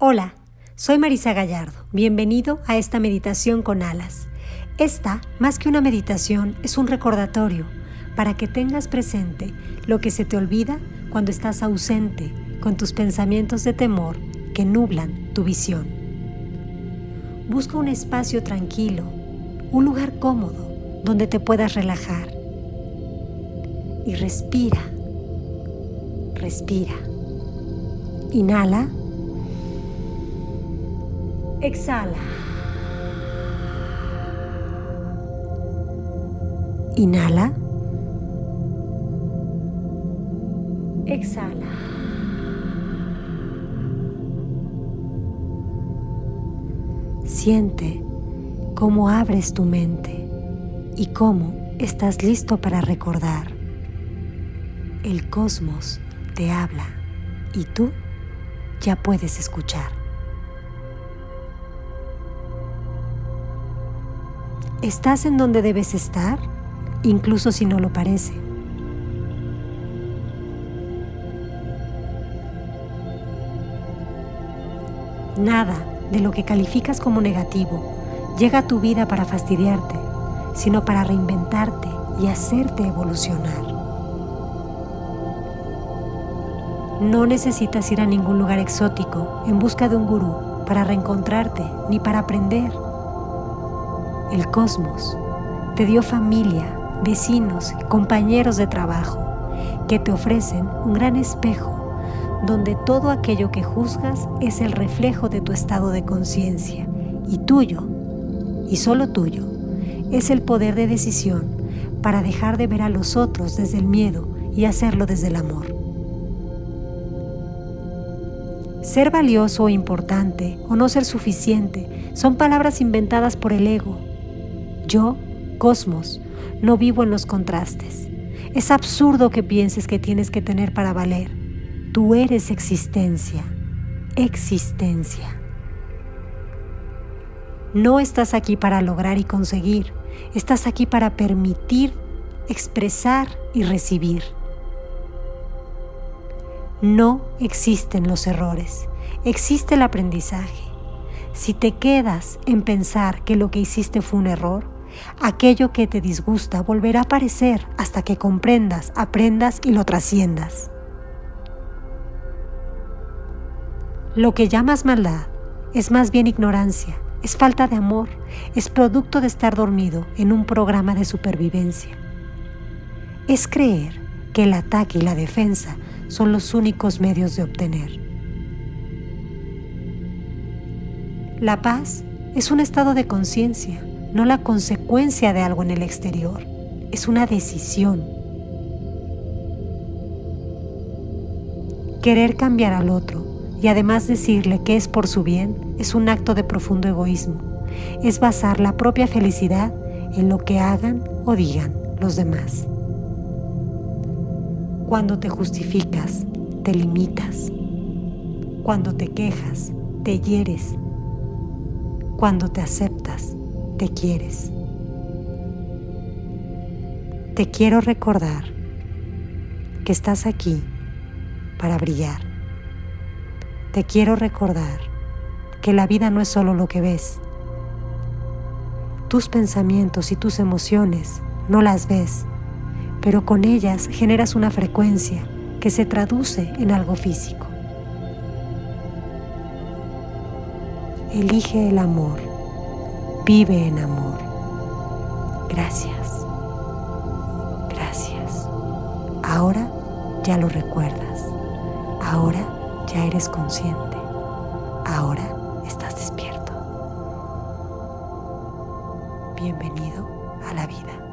Hola, soy Marisa Gallardo. Bienvenido a esta meditación con alas. Esta, más que una meditación, es un recordatorio para que tengas presente lo que se te olvida cuando estás ausente con tus pensamientos de temor que nublan tu visión. Busca un espacio tranquilo, un lugar cómodo donde te puedas relajar. Y respira, respira. Inhala. Exhala. Inhala. Exhala. Siente cómo abres tu mente y cómo estás listo para recordar. El cosmos te habla y tú ya puedes escuchar. Estás en donde debes estar, incluso si no lo parece. Nada de lo que calificas como negativo llega a tu vida para fastidiarte, sino para reinventarte y hacerte evolucionar. No necesitas ir a ningún lugar exótico en busca de un gurú para reencontrarte ni para aprender el cosmos, te dio familia, vecinos, compañeros de trabajo, que te ofrecen un gran espejo donde todo aquello que juzgas es el reflejo de tu estado de conciencia y tuyo, y solo tuyo, es el poder de decisión para dejar de ver a los otros desde el miedo y hacerlo desde el amor. Ser valioso o importante o no ser suficiente son palabras inventadas por el ego yo, cosmos, no vivo en los contrastes. Es absurdo que pienses que tienes que tener para valer. Tú eres existencia, existencia. No estás aquí para lograr y conseguir, estás aquí para permitir, expresar y recibir. No existen los errores, existe el aprendizaje. Si te quedas en pensar que lo que hiciste fue un error, Aquello que te disgusta volverá a aparecer hasta que comprendas, aprendas y lo trasciendas. Lo que llamas maldad es más bien ignorancia, es falta de amor, es producto de estar dormido en un programa de supervivencia. Es creer que el ataque y la defensa son los únicos medios de obtener. La paz es un estado de conciencia, no la consecuencia de algo en el exterior, es una decisión. Querer cambiar al otro y además decirle que es por su bien es un acto de profundo egoísmo. Es basar la propia felicidad en lo que hagan o digan los demás. Cuando te justificas, te limitas. Cuando te quejas, te hieres. Cuando te aceptas, te quieres. Te quiero recordar que estás aquí para brillar. Te quiero recordar que la vida no es solo lo que ves. Tus pensamientos y tus emociones no las ves, pero con ellas generas una frecuencia que se traduce en algo físico. Elige el amor Vive en amor. Gracias. Gracias. Ahora ya lo recuerdas. Ahora ya eres consciente. Ahora estás despierto. Bienvenido a la vida.